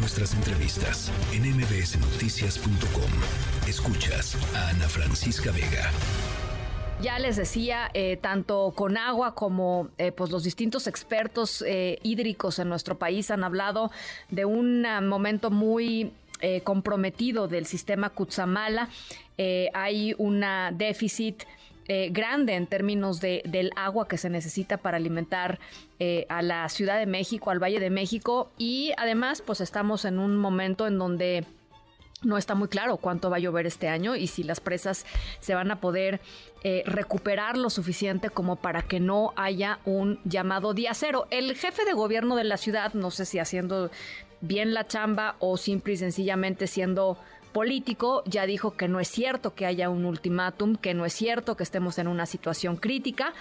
nuestras entrevistas en mbsnoticias.com. Escuchas a Ana Francisca Vega. Ya les decía, eh, tanto con agua como eh, pues los distintos expertos eh, hídricos en nuestro país han hablado de un momento muy comprometido del sistema Kutsamala. hay un déficit grande en términos de, del agua que se necesita para alimentar a la Ciudad de México, al Valle de México y además pues estamos en un momento en donde no está muy claro cuánto va a llover este año y si las presas se van a poder eh, recuperar lo suficiente como para que no haya un llamado día cero. El jefe de gobierno de la ciudad, no sé si haciendo bien la chamba o simple y sencillamente siendo político, ya dijo que no es cierto que haya un ultimátum, que no es cierto que estemos en una situación crítica.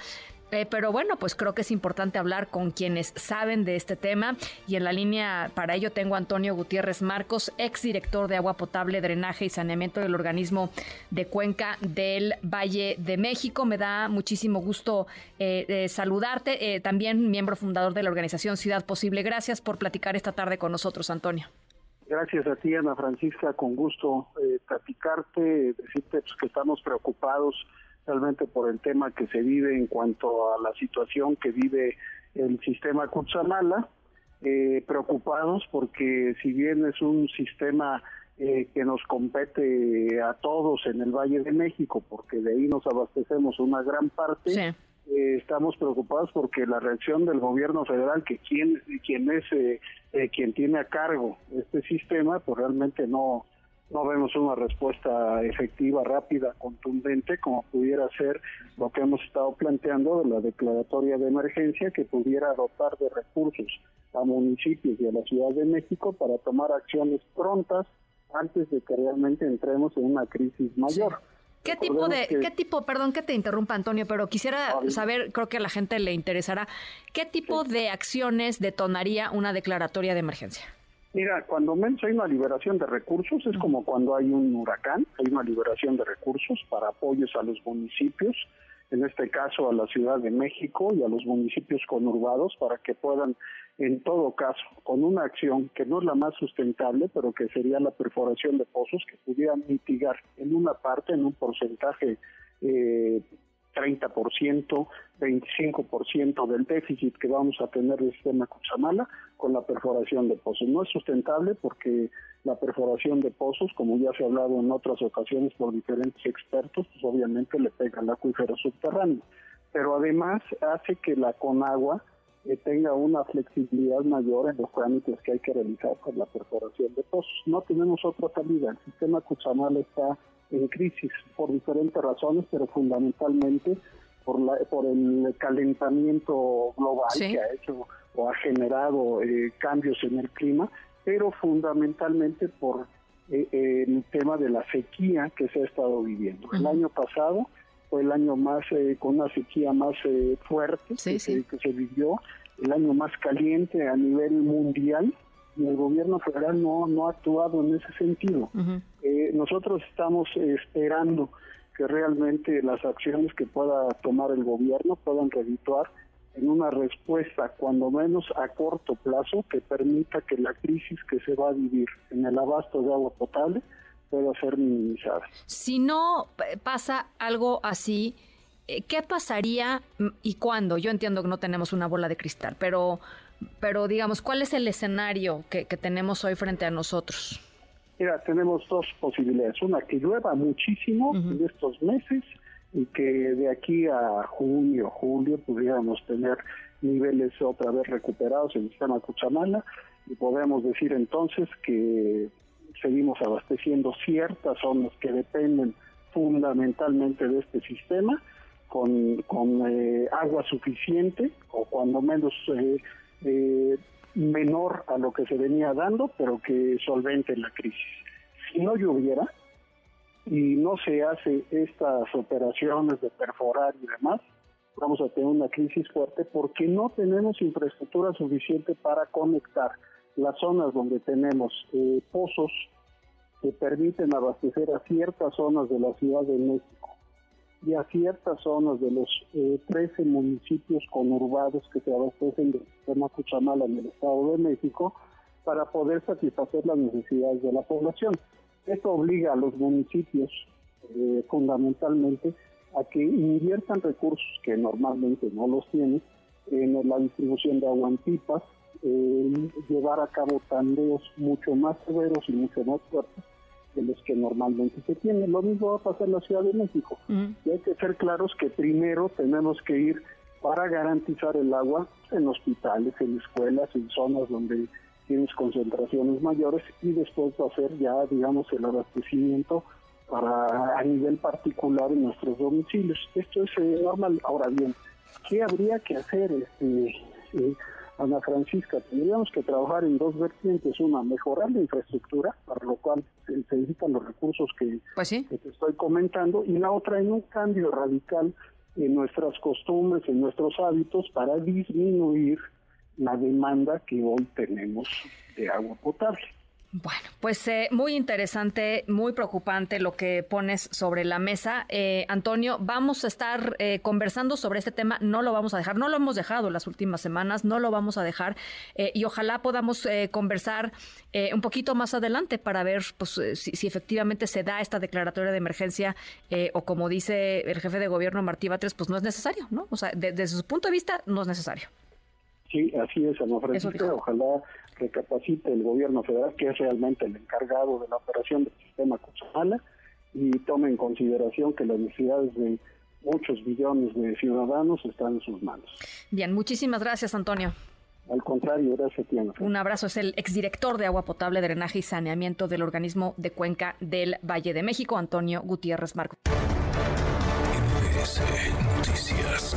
Eh, pero bueno, pues creo que es importante hablar con quienes saben de este tema y en la línea para ello tengo a Antonio Gutiérrez Marcos, exdirector de agua potable, drenaje y saneamiento del organismo de Cuenca del Valle de México. Me da muchísimo gusto eh, saludarte, eh, también miembro fundador de la organización Ciudad Posible. Gracias por platicar esta tarde con nosotros, Antonio. Gracias a ti, Ana Francisca, con gusto platicarte, decirte pues, que estamos preocupados realmente por el tema que se vive en cuanto a la situación que vive el sistema Cutzamala, eh, preocupados porque si bien es un sistema eh, que nos compete a todos en el Valle de México, porque de ahí nos abastecemos una gran parte, eh, estamos preocupados porque la reacción del gobierno federal, que quien, quien es quien tiene a cargo este sistema, pues realmente no no vemos una respuesta efectiva, rápida, contundente, como pudiera ser lo que hemos estado planteando de la declaratoria de emergencia, que pudiera dotar de recursos a municipios y a la Ciudad de México para tomar acciones prontas antes de que realmente entremos en una crisis mayor. ¿Qué tipo de, qué tipo, perdón que te interrumpa Antonio, pero quisiera saber, creo que a la gente le interesará, ¿qué tipo de acciones detonaría una declaratoria de emergencia? Mira, cuando menos hay una liberación de recursos, es como cuando hay un huracán, hay una liberación de recursos para apoyos a los municipios, en este caso a la Ciudad de México y a los municipios conurbados, para que puedan, en todo caso, con una acción que no es la más sustentable, pero que sería la perforación de pozos, que pudieran mitigar en una parte, en un porcentaje eh, 30%, 25% del déficit que vamos a tener del sistema Cuchamala con la perforación de pozos. No es sustentable porque la perforación de pozos, como ya se ha hablado en otras ocasiones por diferentes expertos, pues obviamente le pega al acuífero subterráneo. Pero además hace que la Conagua eh, tenga una flexibilidad mayor en los trámites que hay que realizar con la perforación de pozos. No tenemos otra salida. El sistema Cuchamala está en crisis por diferentes razones, pero fundamentalmente por, la, por el calentamiento global que ha hecho o ha generado eh, cambios en el clima, pero fundamentalmente por eh, el tema de la sequía que se ha estado viviendo. El año pasado fue el año más eh, con una sequía más fuerte que, que se vivió, el año más caliente a nivel mundial y el gobierno federal no, no ha actuado en ese sentido. Eh, nosotros estamos esperando que realmente las acciones que pueda tomar el gobierno puedan redituar en una respuesta, cuando menos a corto plazo, que permita que la crisis que se va a vivir en el abasto de agua potable pueda ser minimizada. Si no pasa algo así, eh, ¿qué pasaría y cuándo? Yo entiendo que no tenemos una bola de cristal, pero pero digamos, ¿cuál es el escenario que, tenemos hoy frente a nosotros? Mira, tenemos dos posibilidades. Una, que llueva muchísimo en estos meses y que de aquí a junio, julio pudiéramos tener niveles otra vez recuperados en el sistema Cuchamala y podemos decir entonces que seguimos abasteciendo ciertas zonas que dependen fundamentalmente de este sistema con, con eh, agua suficiente o cuando menos eh, eh, menor a lo que se venía dando, pero que solvente la crisis. Si no lloviera y no se hace estas operaciones de perforar y demás, vamos a tener una crisis fuerte porque no tenemos infraestructura suficiente para conectar las zonas donde tenemos eh, pozos que permiten abastecer a ciertas zonas de la Ciudad de México y a ciertas zonas de los 13 eh, municipios conurbados que se abastecen del sistema Cuchamala en el Estado de México para poder satisfacer las necesidades de la población. Esto obliga a los municipios eh, fundamentalmente a que inviertan recursos que normalmente no los tienen en la distribución de agua en pipas, llevar a cabo tandeos mucho más severos y mucho más fuertes de los que normalmente se tienen. Lo mismo va a pasar en la Ciudad de México. Y hay que ser claros que primero tenemos que ir para garantizar el agua en hospitales, en escuelas, en zonas donde tienes concentraciones mayores y después va a ser ya, digamos, el abastecimiento para a nivel particular en nuestros domicilios. Esto es eh, normal. Ahora bien, ¿qué habría que hacer, este, eh, Ana Francisca? Tendríamos que trabajar en dos vertientes. Una, mejorar la infraestructura, para lo cual se, necesitan los recursos que, pues que te estoy comentando, y la otra, en un cambio radical en nuestras costumbres, en nuestros hábitos, para disminuir la demanda que hoy tenemos de agua potable. Bueno, pues eh, muy interesante, muy preocupante lo que pones sobre la mesa. Eh, Antonio, vamos a estar eh, conversando sobre este tema, no lo vamos a dejar, no lo hemos dejado las últimas semanas, no lo vamos a dejar y ojalá podamos conversar un poquito más adelante para ver pues, si, efectivamente se da esta declaratoria de emergencia o como dice el jefe de gobierno Martí Batres, pues no es necesario, ¿no? O sea, desde su punto de vista no es necesario. Sí, así es, Ana Francisca. Ojalá recapacite el gobierno federal, que es realmente el encargado de la operación del sistema Cuchamala, y tome en consideración que las necesidades de muchos millones de ciudadanos están en sus manos. Bien, muchísimas gracias, Antonio. Al contrario, gracias a Un abrazo. Es el exdirector de Agua Potable, Drenaje y Saneamiento del organismo de Cuenca del Valle de México, Antonio Gutiérrez Marco. Noticias.